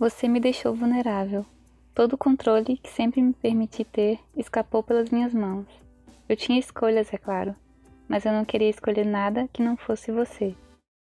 Você me deixou vulnerável. Todo o controle que sempre me permiti ter escapou pelas minhas mãos. Eu tinha escolhas, é claro, mas eu não queria escolher nada que não fosse você.